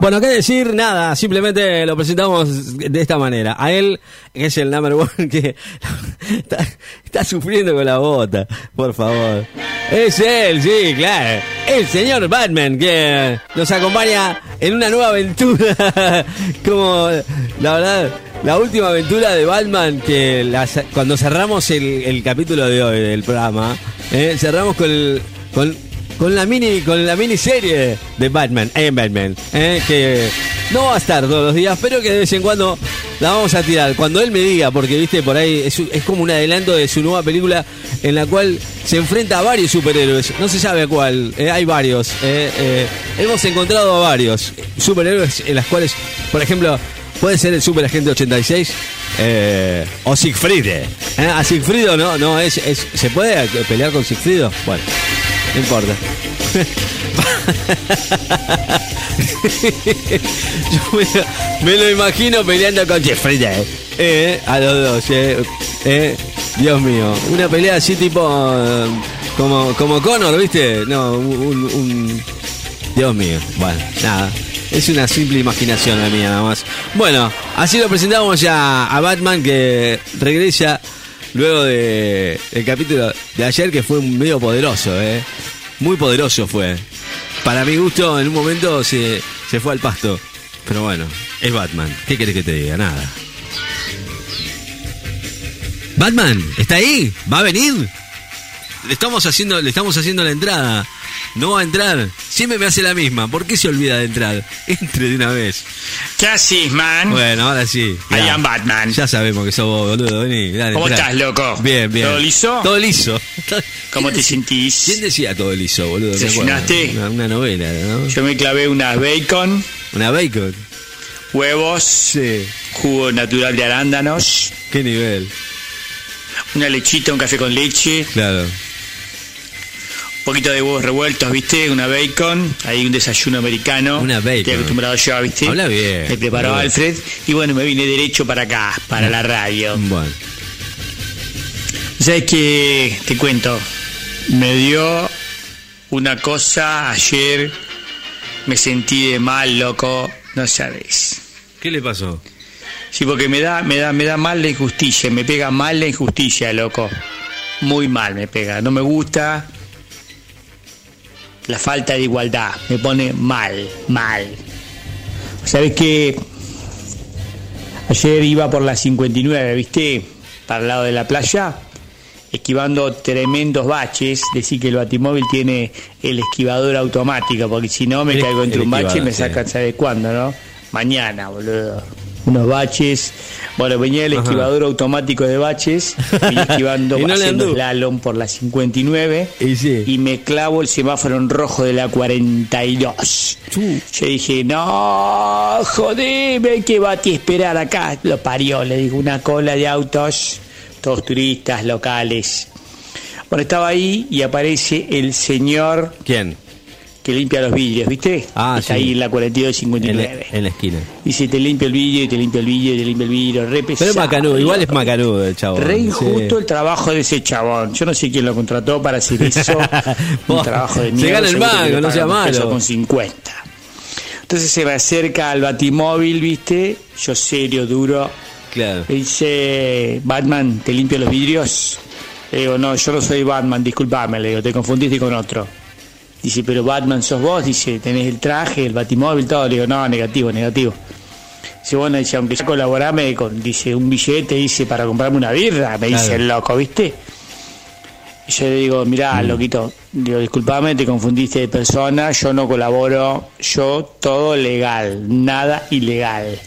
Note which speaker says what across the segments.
Speaker 1: Bueno, qué decir, nada, simplemente lo presentamos de esta manera. A él, que es el number one, que está, está sufriendo con la bota, por favor. Es él, sí, claro. El señor Batman, que nos acompaña en una nueva aventura. Como, la verdad, la última aventura de Batman, que la- cuando cerramos el, el capítulo de hoy del programa, eh, cerramos con el- con con la mini con la miniserie de Batman en Batman eh, que no va a estar todos los días pero que de vez en cuando la vamos a tirar. Cuando él me diga porque viste por ahí es, como un adelanto de su nueva película en la cual se enfrenta a varios superhéroes. No se sabe cuál eh, hay varios eh, eh, hemos encontrado a varios superhéroes en las cuales por ejemplo puede ser el superagente 86 eh, o Siegfried eh, a Siegfriedo no no es, es se puede pelear con Siegfriedo bueno no importa. Yo me, lo imagino peleando con Jeffrey eh, eh, a los dos. Eh, eh, Dios mío. Una pelea así tipo. eh, como, como Connor, ¿viste? No, un, Dios mío. Bueno, nada. Es una simple imaginación la mía nada más. Bueno, así lo presentamos ya a Batman que regresa luego de capítulo de ayer que fue medio poderoso, ¿eh? Muy poderoso fue. Para mi gusto, en un momento se, se fue al pasto. Pero bueno, es Batman. ¿Qué querés que te diga? Nada. Batman, ¿está ahí? ¿Va a venir? Le estamos haciendo, le estamos haciendo la entrada. No va a entrar. Siempre me hace la misma. ¿Por qué se olvida de entrar? Entre de una vez.
Speaker 2: ¿Qué haces, man?
Speaker 1: Bueno, ahora sí.
Speaker 2: I am Batman.
Speaker 1: Ya sabemos que sos vos, boludo. Vení, dale,
Speaker 2: ¿Cómo
Speaker 1: entrá.
Speaker 2: estás, loco?
Speaker 1: Bien, bien.
Speaker 2: ¿Todo liso?
Speaker 1: Todo liso.
Speaker 2: ¿Cómo
Speaker 1: ¿Quién
Speaker 2: te
Speaker 1: decía-
Speaker 2: sentís?
Speaker 1: ¿Quién decía todo liso, boludo?
Speaker 2: ¿Desayunaste?
Speaker 1: Una, una novela, ¿no?
Speaker 2: Yo me clavé unas bacon,
Speaker 1: Una bacon.
Speaker 2: huevos,
Speaker 1: Sí.
Speaker 2: jugo natural de arándanos,
Speaker 1: ¿Qué nivel?
Speaker 2: una lechita, un café con leche,
Speaker 1: Claro.
Speaker 2: Un poquito de huevos revueltos, ¿viste? Una bacon, ahí un desayuno americano.
Speaker 1: Una bacon.
Speaker 2: Estoy acostumbrado yo, ¿viste?
Speaker 1: Habla bien.
Speaker 2: Me preparó
Speaker 1: Habla bien.
Speaker 2: Alfred y bueno, me vine derecho para acá, para la radio.
Speaker 1: Bueno.
Speaker 2: ¿Sabes qué? Te cuento. Me dio una cosa ayer. Me sentí de mal, loco. No sabes.
Speaker 1: ¿Qué le pasó?
Speaker 2: Sí, porque me da, me da, me da mal la injusticia. Me pega mal la injusticia, loco. Muy mal me pega. No me gusta la falta de igualdad. Me pone mal, mal. ¿Sabes qué? Ayer iba por la 59, ¿viste? Para el lado de la playa, esquivando tremendos baches. Decir que el batimóvil tiene el esquivador automático, porque si no me
Speaker 1: El-
Speaker 2: caigo entre un bache y me
Speaker 1: sí.
Speaker 2: sacan, ¿sabe cuándo, no? Mañana, boludo. Unos baches. Bueno, venía el
Speaker 1: Ajá.
Speaker 2: esquivador automático de baches, venía esquivando,
Speaker 1: Y no
Speaker 2: haciendo slalom por la 59
Speaker 1: Y sí.
Speaker 2: y me clavo el semáforo en rojo de la 42. Yo dije, no, jodeme, que va a ti esperar acá. Lo parió, le digo, una cola de autos, todos turistas locales. Bueno, estaba ahí y aparece el señor
Speaker 1: ¿Quién?
Speaker 2: Que limpia los vidrios, ¿viste?
Speaker 1: Ah,
Speaker 2: Está
Speaker 1: sí.
Speaker 2: ahí en la
Speaker 1: En,
Speaker 2: 4259.
Speaker 1: la- en la esquina.
Speaker 2: Dice, te limpio el vidrio, y te limpio el vidrio, y te limpio el vidrio, re
Speaker 1: Pero es
Speaker 2: pesado,
Speaker 1: macanudo, igual es macanudo el chavo.
Speaker 2: Re injusto el trabajo de ese chabón. Yo no sé quién lo contrató para hacer eso. un trabajo de
Speaker 1: se
Speaker 2: mierda.
Speaker 1: gana el
Speaker 2: le
Speaker 1: no sea malo.
Speaker 2: con 50. Entonces se me acerca al batimóvil, ¿viste? Yo serio, duro.
Speaker 1: Claro.
Speaker 2: Dice, Batman, ¿te limpio los vidrios? Le digo, no, yo no soy Batman, disculpame. Le digo, te confundiste con otro. Dice, pero Batman sos vos. Dice, tenés el traje, el batimóvil, todo. Le digo, no, negativo, negativo. Dice, bueno, dice, aunque sea colaborame con, dice, un billete, dice, para comprarme una birra, me dice el loco, ¿viste? Y yo le digo, mirá, loquito, digo, disculpame, te confundiste de persona, yo no colaboro, yo todo legal, nada ilegal.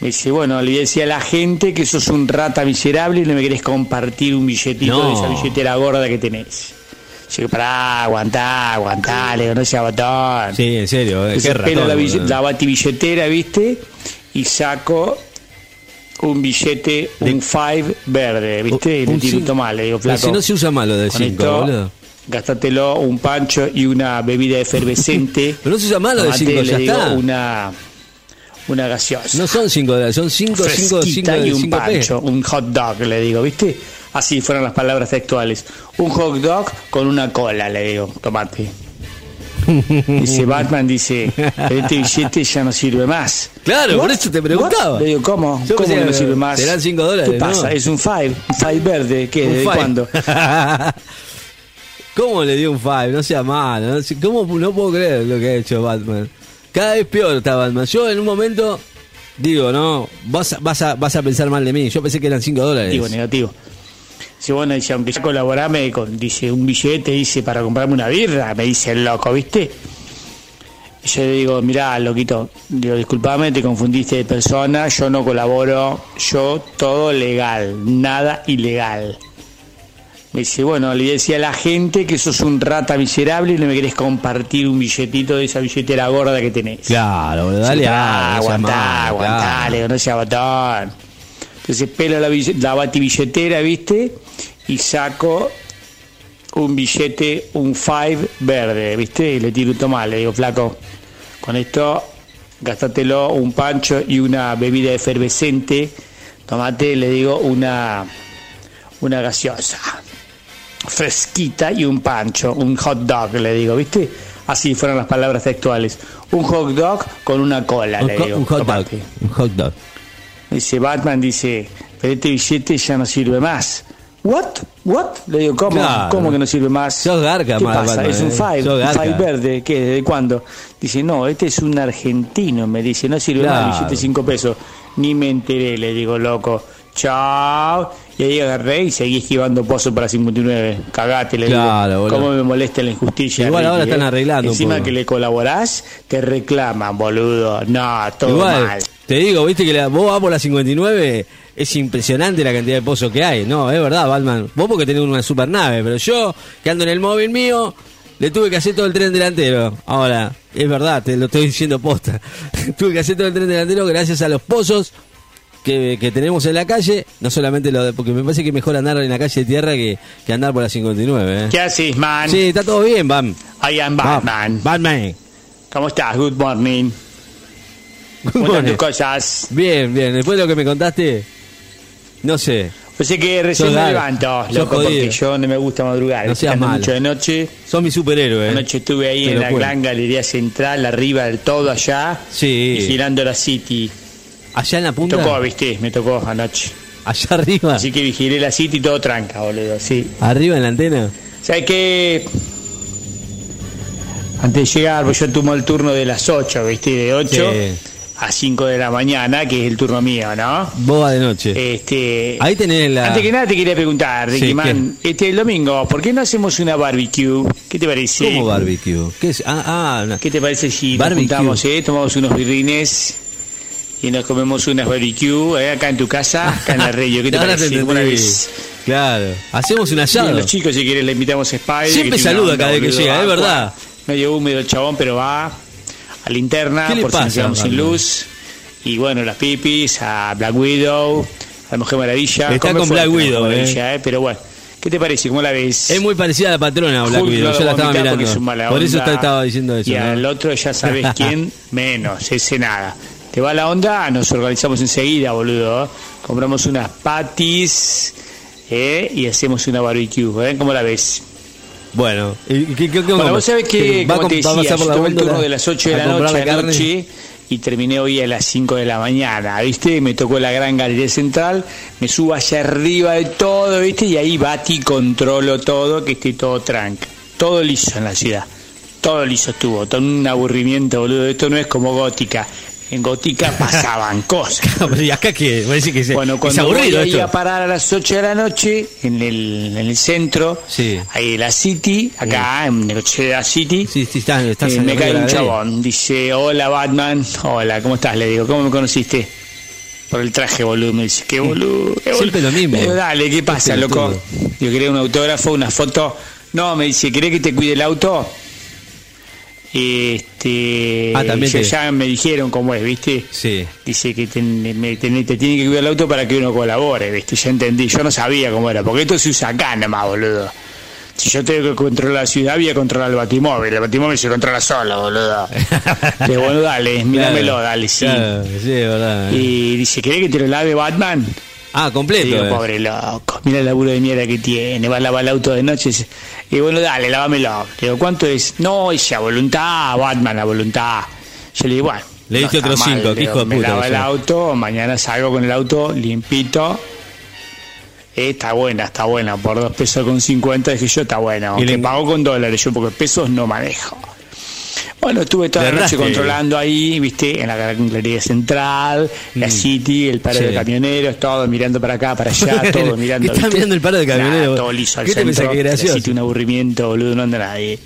Speaker 2: Me dice, bueno, le decía a la gente que sos un rata miserable y no me querés compartir un billetito
Speaker 1: No.
Speaker 2: de esa billetera gorda que tenés. Yo pará, aguantá, aguantá, le digo, no sea botón.
Speaker 1: Sí, en serio. eh,
Speaker 2: pelo
Speaker 1: ratón,
Speaker 2: la, la batibilletera, ¿viste? Y saco un billete, un five verde, ¿viste? Y
Speaker 1: Un
Speaker 2: le tiro
Speaker 1: cin-
Speaker 2: un mal, le digo,
Speaker 1: Pero
Speaker 2: flaco.
Speaker 1: si no se usa malo de
Speaker 2: con
Speaker 1: 5,
Speaker 2: esto,
Speaker 1: boludo.
Speaker 2: Gástatelo un pancho y una bebida efervescente.
Speaker 1: Pero no se usa malo de
Speaker 2: Tomate,
Speaker 1: 5,
Speaker 2: le
Speaker 1: ya
Speaker 2: digo,
Speaker 1: está.
Speaker 2: Una, una gaseosa.
Speaker 1: No son 5 dólares, son 5, 5,
Speaker 2: fresquita
Speaker 1: 5
Speaker 2: y un
Speaker 1: 5
Speaker 2: pancho, un hot dog, le digo, ¿viste? Así fueron las palabras textuales. Un hot dog con una cola, le digo, tomate. Dice Batman, dice, este billete ya no sirve más.
Speaker 1: Claro, por eso te preguntaba.
Speaker 2: Le digo, ¿cómo?
Speaker 1: Yo
Speaker 2: ¿Cómo
Speaker 1: pensé
Speaker 2: que no sirve más?
Speaker 1: serán cinco dólares,
Speaker 2: ¿Qué pasa?
Speaker 1: ¿no?
Speaker 2: Es un five, un five verde. ¿Qué? ¿De cuándo?
Speaker 1: ¿Cómo le dio un five? No sea malo. No, ¿Cómo no puedo creer lo que ha hecho Batman? Cada vez peor está Batman. Yo en un momento digo, no, vas, a- vas, a, vas a pensar mal de mí. Yo pensé que eran 5 dólares.
Speaker 2: Negativo, negativo. Dice, bueno, dice, aunque ya colaborame con, dice, un billete, dice, para comprarme una birra, me dice el loco, ¿viste? Y yo le digo, mirá, loquito, digo, disculpame, te confundiste de persona, yo no colaboro, yo todo legal, nada ilegal. Me dice, bueno, le decía a la gente que sos un rata miserable y no me querés compartir un billetito de esa billetera gorda que tenés.
Speaker 1: Claro, dale sea
Speaker 2: aguantá, aguantá,
Speaker 1: claro.
Speaker 2: no sea botón. Entonces pelo la, la batibilletera, ¿viste? Y saco un billete, un five verde, ¿viste? Y le tiro un tomate, le digo, flaco, con esto gástatelo un pancho y una bebida efervescente. Tomate, le digo, una, una gaseosa fresquita y un pancho, un hot dog, le digo, ¿viste? Así fueron las palabras textuales. Un hot dog con una cola,
Speaker 1: Un,
Speaker 2: le digo.
Speaker 1: un hot dog. Un hot dog.
Speaker 2: Dice Batman, dice, pero este billete ya no sirve más. ¿What? ¿What? Le digo, ¿cómo?
Speaker 1: Claro.
Speaker 2: ¿Cómo que no sirve más?
Speaker 1: Sos garca,
Speaker 2: ¿Qué
Speaker 1: mal,
Speaker 2: pasa?
Speaker 1: Batman,
Speaker 2: es un
Speaker 1: eh.
Speaker 2: five, un five verde. ¿Qué? ¿Desde cuándo? Dice, no, este es un argentino, me dice, no sirve
Speaker 1: Claro.
Speaker 2: más, billete de cinco pesos. Ni me enteré, le digo, loco. Chao. Y ahí agarré y seguí esquivando pozos para 59. Cagate, le
Speaker 1: Claro,
Speaker 2: digo. ¿Cómo me molesta la injusticia?
Speaker 1: Igual ahora están
Speaker 2: eh?
Speaker 1: arreglando
Speaker 2: Encima que le colaborás, te reclaman, boludo. No, todo
Speaker 1: Igual,
Speaker 2: mal.
Speaker 1: te digo, viste que la, vos vas por la 59, es impresionante la cantidad de pozos que hay. No, es verdad, Batman. Vos porque tenés una super nave, pero yo, que ando en el móvil mío, le tuve que hacer todo el tren delantero. Ahora, es verdad, te lo estoy diciendo posta. tuve que hacer todo el tren delantero gracias a los pozos que, que tenemos en la calle. No solamente lo de, porque me parece que es mejor andar en la calle de tierra que, que andar por la 59. ¿eh?
Speaker 2: ¿Qué haces, man?
Speaker 1: Sí, está todo bien, Bam.
Speaker 2: I am Batman.
Speaker 1: Batman.
Speaker 2: ¿Cómo estás? Good morning.
Speaker 1: Good
Speaker 2: ¿Cómo
Speaker 1: morning.
Speaker 2: tus cosas?
Speaker 1: Bien, bien. Después de lo que me contaste, no sé.
Speaker 2: Yo sé que recién
Speaker 1: Sos
Speaker 2: me
Speaker 1: raro.
Speaker 2: levanto, loco, porque yo no me gusta madrugar.
Speaker 1: No seas malo.
Speaker 2: mucho de noche.
Speaker 1: Son mi superhéroe. ¿eh?
Speaker 2: Anoche estuve ahí
Speaker 1: Te
Speaker 2: en la
Speaker 1: juro.
Speaker 2: gran galería central, arriba del todo allá.
Speaker 1: Sí.
Speaker 2: Vigilando la City.
Speaker 1: Allá en la
Speaker 2: Me
Speaker 1: punta.
Speaker 2: tocó, viste, me tocó anoche.
Speaker 1: Allá arriba.
Speaker 2: Así que vigilé la City y todo tranca, boludo, sí.
Speaker 1: Arriba en la antena.
Speaker 2: ¿Sabes qué? Antes de llegar, pues yo tomo el turno de las 8, ¿viste? De 8
Speaker 1: Sí.
Speaker 2: a 5 de la mañana, que es el turno mío, ¿no?
Speaker 1: Boba de noche.
Speaker 2: Este,
Speaker 1: Ahí tenés la.
Speaker 2: Antes que nada te quería preguntar, Ricky
Speaker 1: Sí,
Speaker 2: Man, este el domingo, ¿por qué no hacemos una barbecue? ¿Qué te parece?
Speaker 1: ¿Cómo barbecue? ¿Qué es? Ah, ah, una-
Speaker 2: ¿Qué te parece si
Speaker 1: Barbecue.
Speaker 2: nos juntamos, eh? Tomamos unos birrines y nos comemos unas barbecue eh, acá en tu casa, acá en la radio. ¿Qué te
Speaker 1: te
Speaker 2: parece?
Speaker 1: entendí.
Speaker 2: Una vez.
Speaker 1: Claro. Hacemos un
Speaker 2: Y
Speaker 1: asado.
Speaker 2: los chicos, si quieres, le invitamos a Spider.
Speaker 1: Siempre saluda cada vez que llega, es verdad.
Speaker 2: Medio húmedo el chabón, pero va a linterna
Speaker 1: ¿Qué le
Speaker 2: por si nos
Speaker 1: pasa,
Speaker 2: quedamos sin luz. Y bueno, las pipis, a Black Widow, a la Mujer Maravilla.
Speaker 1: Está
Speaker 2: Come
Speaker 1: con Black Widow,
Speaker 2: Maravilla, eh, Pero bueno, ¿qué te parece? ¿Cómo la ves?
Speaker 1: Es muy parecida a la patrona Black
Speaker 2: Hulk
Speaker 1: Widow.
Speaker 2: no
Speaker 1: Yo la estaba mirando.
Speaker 2: es
Speaker 1: Por eso te estaba diciendo eso.
Speaker 2: Y
Speaker 1: ¿no?
Speaker 2: al otro ya sabes quién menos, ese nada. Te va la onda, nos organizamos enseguida, boludo. Compramos unas patis eh, y hacemos una barbecue. ¿eh? ¿Cómo la ves?
Speaker 1: Bueno, ¿y qué, qué, qué
Speaker 2: Bueno, vos sabés que,
Speaker 1: ¿Va a
Speaker 2: como te decía, yo tomé el turno de las 8 de la noche
Speaker 1: la carne?
Speaker 2: y terminé hoy a las 5 de la mañana, ¿viste? Me tocó la gran galería central, me subo allá arriba de todo, ¿viste? Y ahí bati, controlo todo, que esté todo tranca. Todo liso en la ciudad. Todo liso estuvo, todo un aburrimiento, boludo. Esto no es como gótica. En gótica pasaban cosas.
Speaker 1: ¿Y acá decir que se-
Speaker 2: Bueno,
Speaker 1: es
Speaker 2: cuando
Speaker 1: aburrido
Speaker 2: voy ahí
Speaker 1: esto.
Speaker 2: a parar a las 8 de la noche en el, en el centro,
Speaker 1: Sí.
Speaker 2: ahí en la City, acá en Necochea City,
Speaker 1: Sí, sí, estás
Speaker 2: eh,
Speaker 1: en
Speaker 2: me
Speaker 1: la
Speaker 2: cae un chabón, dice, hola Batman, hola, ¿cómo estás? Le digo, ¿cómo me conociste? Por el traje, boludo, me dice, qué boludo. qué
Speaker 1: Siempre
Speaker 2: boludo".
Speaker 1: lo mismo.
Speaker 2: Digo, dale, ¿qué pasa, loco? Yo quería un autógrafo, una foto. No, me dice, ¿querés que te cuide el auto? Este,
Speaker 1: Ah, también
Speaker 2: ya,
Speaker 1: te-
Speaker 2: ya me dijeron cómo es, ¿viste?
Speaker 1: Sí.
Speaker 2: Dice que me- te tiene que cuidar el auto para que uno colabore, ¿viste? Ya entendí, yo no sabía cómo era, porque esto se usa acá nomás, boludo. Si yo tengo que controlar la ciudad, voy a controlar el batimóvil. El batimóvil se controla solo, boludo. Le bueno, dale, míramelo,
Speaker 1: Claro,
Speaker 2: dale, sí.
Speaker 1: Claro, sí, verdad.
Speaker 2: Y dice, ¿querés que te lo lave Batman?
Speaker 1: Ah, completo.
Speaker 2: Digo,
Speaker 1: eh.
Speaker 2: pobre loco, mira el laburo de mierda que tiene, va a lavar el auto de noche. y dice, bueno, dale, lávamelo. Le digo, ¿cuánto es? No, esa voluntad, Batman, la voluntad. Yo le digo, bueno.
Speaker 1: Le diste otros cinco, qué hijo de
Speaker 2: Me
Speaker 1: puta
Speaker 2: lava
Speaker 1: que
Speaker 2: el auto, mañana salgo con el auto limpito. Eh, está buena, está buena, por dos pesos con 50 dije yo, está buena,
Speaker 1: Y le-
Speaker 2: pago con dólares yo, porque pesos no manejo. Bueno, estuve toda la noche controlando ahí, viste, en la galería central, la
Speaker 1: Mm.
Speaker 2: City, el paro
Speaker 1: Sí.
Speaker 2: de camioneros, todo mirando para acá, para allá, todo mirando.
Speaker 1: ¿Qué estás mirando el paro de camioneros?
Speaker 2: Todo liso al
Speaker 1: ¿Qué te
Speaker 2: centro,
Speaker 1: pensás que es gracioso?
Speaker 2: la City un aburrimiento, boludo, no anda nadie.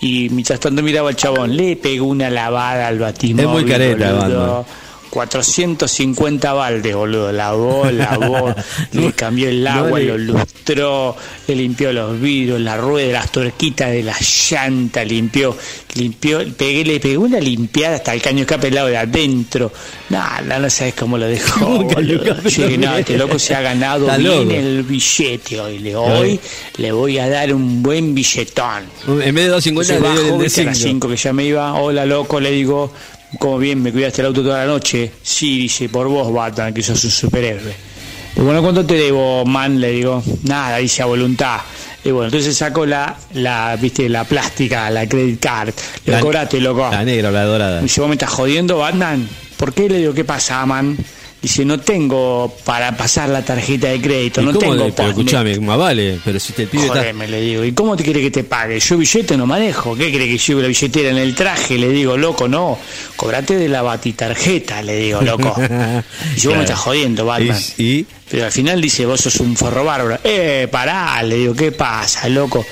Speaker 2: Y mientras tanto miraba al chabón, le pegó una lavada al batimóvil.
Speaker 1: Es muy careta,
Speaker 2: boludo.
Speaker 1: Batman.
Speaker 2: 450 baldes, boludo. Lavó, lavó, le cambió el agua, lo lustró, le limpió los vidrios, la rueda, las tuerquitas de la llanta, limpió, limpió, pegué, le pegó una limpiada hasta el caño escape del lado de adentro. Nada, no sabes cómo lo dejó.
Speaker 1: ¿Cómo caño
Speaker 2: boludo.
Speaker 1: escape
Speaker 2: Yo dije, no, este loco se ha ganado
Speaker 1: Está
Speaker 2: bien
Speaker 1: loco.
Speaker 2: el billete hoy. Le, hoy le voy a dar un buen billetón.
Speaker 1: En vez de 250
Speaker 2: Entonces
Speaker 1: le
Speaker 2: bajo,
Speaker 1: de
Speaker 2: viste, a las
Speaker 1: 5.
Speaker 2: 5 que ya me iba, hola loco, le digo, ¿cómo bien me cuidaste el auto toda la noche? Sí, dice, por vos, Batman, que sos un superhéroe. Digo, bueno, ¿cuánto te debo, man? Le digo, nada, dice a voluntad. Y bueno, entonces saco la, la, viste, la plástica, la credit card. Digo, cobrate, loco.
Speaker 1: La negra o la dorada.
Speaker 2: Me dice, ¿vos me estás jodiendo, Batman? ¿Por qué? Le digo, ¿qué pasa, man? Dice, no tengo para pasar la tarjeta de crédito,
Speaker 1: ¿Y
Speaker 2: no
Speaker 1: cómo
Speaker 2: tengo
Speaker 1: le- pero
Speaker 2: postnet".
Speaker 1: escuchame, más vale, pero si te pide
Speaker 2: Jodeme, le digo. ¿Y cómo te quiere que te pague? Yo billete no manejo. ¿Qué quiere que lleve la billetera en el traje? Le digo, loco, no. Cobrate de la batitarjeta, le digo, loco. Y yo vos me estás jodiendo, Batman.
Speaker 1: Y, y
Speaker 2: Pero al final dice, vos sos un forro bárbaro. Eh, pará, le digo, ¿qué pasa, loco?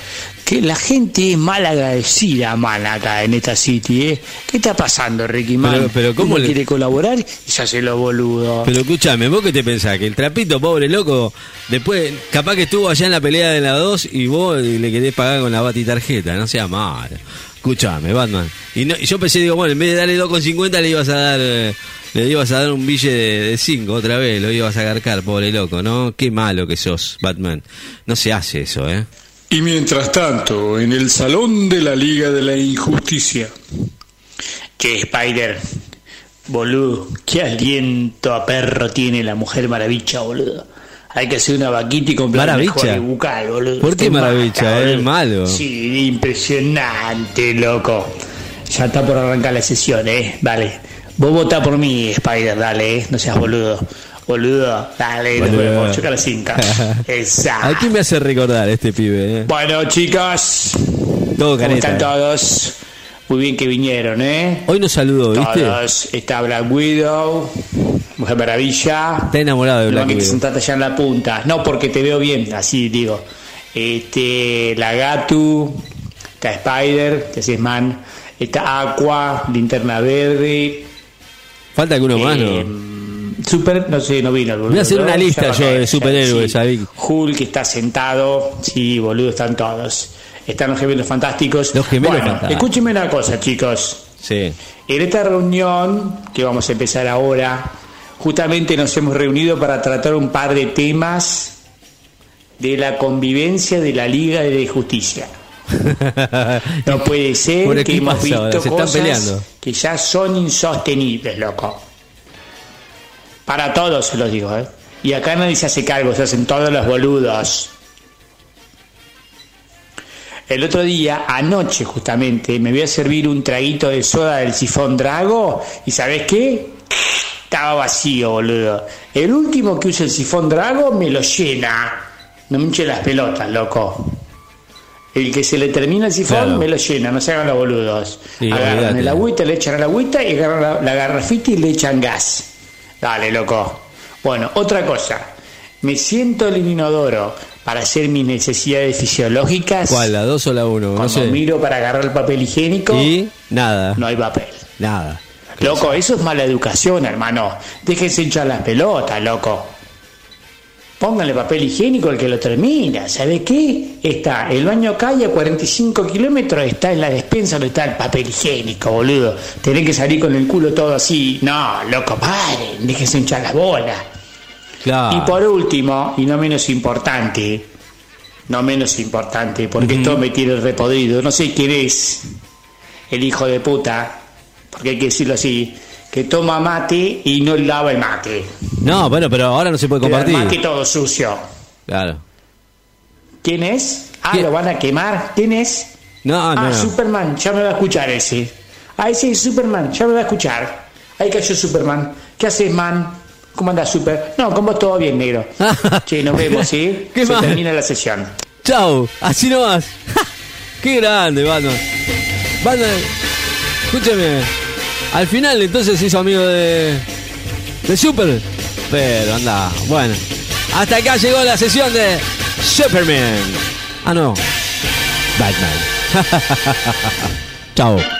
Speaker 2: Que la gente es mal agradecida, man, acá en esta City, ¿eh? ¿Qué está pasando, Ricky, man?
Speaker 1: Pero- pero ¿cómo
Speaker 2: Uno
Speaker 1: le-
Speaker 2: quiere colaborar y se hace lo boludo.
Speaker 1: Pero escúchame, ¿vos qué te pensás? Que el trapito, pobre loco, después, capaz que estuvo allá en la pelea de la 2 y vos le querés pagar con la batitarjeta, no sea malo. Escúchame, Batman. Y, no- y yo pensé, digo, bueno, en vez de darle 2,50 le ibas a dar eh, le ibas a dar un billete de 5 otra vez, lo ibas a agarcar, pobre loco, ¿no? Qué malo que sos, Batman. No se hace eso, ¿eh?
Speaker 3: Y mientras tanto, en el salón de la Liga de la Injusticia.
Speaker 2: Che, Spider, boludo, qué aliento a perro tiene la mujer maravilla, boludo. Hay que hacer una vaquita y comprar
Speaker 1: Maravilla.
Speaker 2: bucal, boludo.
Speaker 1: ¿Por qué
Speaker 2: Te
Speaker 1: maravilla? Es malo.
Speaker 2: Sí, impresionante, loco. Ya está por arrancar la sesión, eh. Dale. Vos votá por mí, Spider, dale, eh. No seas boludo. Boludo, dale, nos vemos. Choca la cinta.
Speaker 1: ¿A
Speaker 2: Exacto.
Speaker 1: quién me hace recordar este pibe, eh?
Speaker 2: Bueno, chicos.
Speaker 1: Todo
Speaker 2: ¿Cómo están todos? Muy bien que vinieron, ¿eh?
Speaker 1: Hoy nos saludó, ¿viste?
Speaker 2: Todos. Está Black Widow, Mujer Maravilla.
Speaker 1: Está enamorado de Black
Speaker 2: que te
Speaker 1: Widow.
Speaker 2: sentaste allá en la punta. No, porque te veo bien, así digo. Este, la Gatu, está Spider, que así es man. Está Aqua, Linterna Verde.
Speaker 1: Falta que uno más,
Speaker 2: eh,
Speaker 1: ¿no?
Speaker 2: Super, no sé, no vino. el
Speaker 1: Voy a hacer
Speaker 2: boludo,
Speaker 1: una lista yo de superhéroes, ahí.
Speaker 2: Hulk está sentado. Sí, boludo, están todos. Están los gemelos fantásticos.
Speaker 1: Los gemelos
Speaker 2: Bueno,
Speaker 1: fantásticos.
Speaker 2: Escúchenme una cosa, chicos.
Speaker 1: Sí.
Speaker 2: En esta reunión, que vamos a empezar ahora, justamente nos hemos reunido para tratar un par de temas de la convivencia de la Liga de Justicia. No puede ser que hemos visto
Speaker 1: ahora, se están
Speaker 2: cosas
Speaker 1: peleando.
Speaker 2: que ya son insostenibles, loco. Para todos se los digo, ¿eh? Y acá nadie se hace cargo, se hacen todos los boludos. El otro día, anoche justamente, me voy a servir un traguito de soda del sifón Drago y ¿sabes qué? Estaba vacío, boludo. El último que usa el sifón Drago me lo llena. No me hinche las pelotas, loco. El que se le termina el sifón
Speaker 1: Claro.
Speaker 2: me lo llena, no se hagan los boludos.
Speaker 1: Sí,
Speaker 2: Agarran el agüita, le echan el agüita y agarran la, la garrafita y le echan gas. Dale, loco. Bueno, otra cosa. Me siento en el inodoro para hacer mis necesidades fisiológicas.
Speaker 1: ¿Cuál? ¿La 2 o la 1? No
Speaker 2: Cuando
Speaker 1: sé.
Speaker 2: miro para agarrar el papel higiénico,
Speaker 1: Y nada.
Speaker 2: no hay papel.
Speaker 1: Nada.
Speaker 2: Loco, eso es mala educación, hermano. Déjense hinchar las pelotas, loco. Pónganle papel higiénico al que lo termina. ¿Sabe qué? Está el baño y a 45 kilómetros está en la despensa donde está el papel higiénico, boludo. Tenés que salir con el culo todo así. No, loco, paren. Déjense hinchar las bolas.
Speaker 1: Claro.
Speaker 2: Y por último, y no menos importante, no menos importante, porque esto me tiene repodrido, no sé quién es el hijo de puta, porque hay que decirlo así, que toma mate y no lava el mate.
Speaker 1: No, bueno, pero ahora no se puede compartir.
Speaker 2: Más que todo sucio.
Speaker 1: Claro.
Speaker 2: ¿Quién es? Ah,
Speaker 1: ¿Quién?
Speaker 2: lo van a quemar. ¿Quién es?
Speaker 1: No, no,
Speaker 2: ah,
Speaker 1: no.
Speaker 2: Superman, ya me va a escuchar ese. Ah, ese es Superman, ya me va a escuchar. Ahí cayó Superman. ¿Qué haces, man? ¿Cómo andas, Super? No, con vos todo bien, negro. che, nos vemos, ¿sí?
Speaker 1: ¿Qué
Speaker 2: Se
Speaker 1: más?
Speaker 2: termina la sesión.
Speaker 1: Chau, así nomás. Qué grande, Batman. Batman, escúchame. Al final entonces se hizo amigo de. de Super. Pero anda, bueno. Hasta acá llegó la sesión de Superman. Ah, no. Batman. Chao.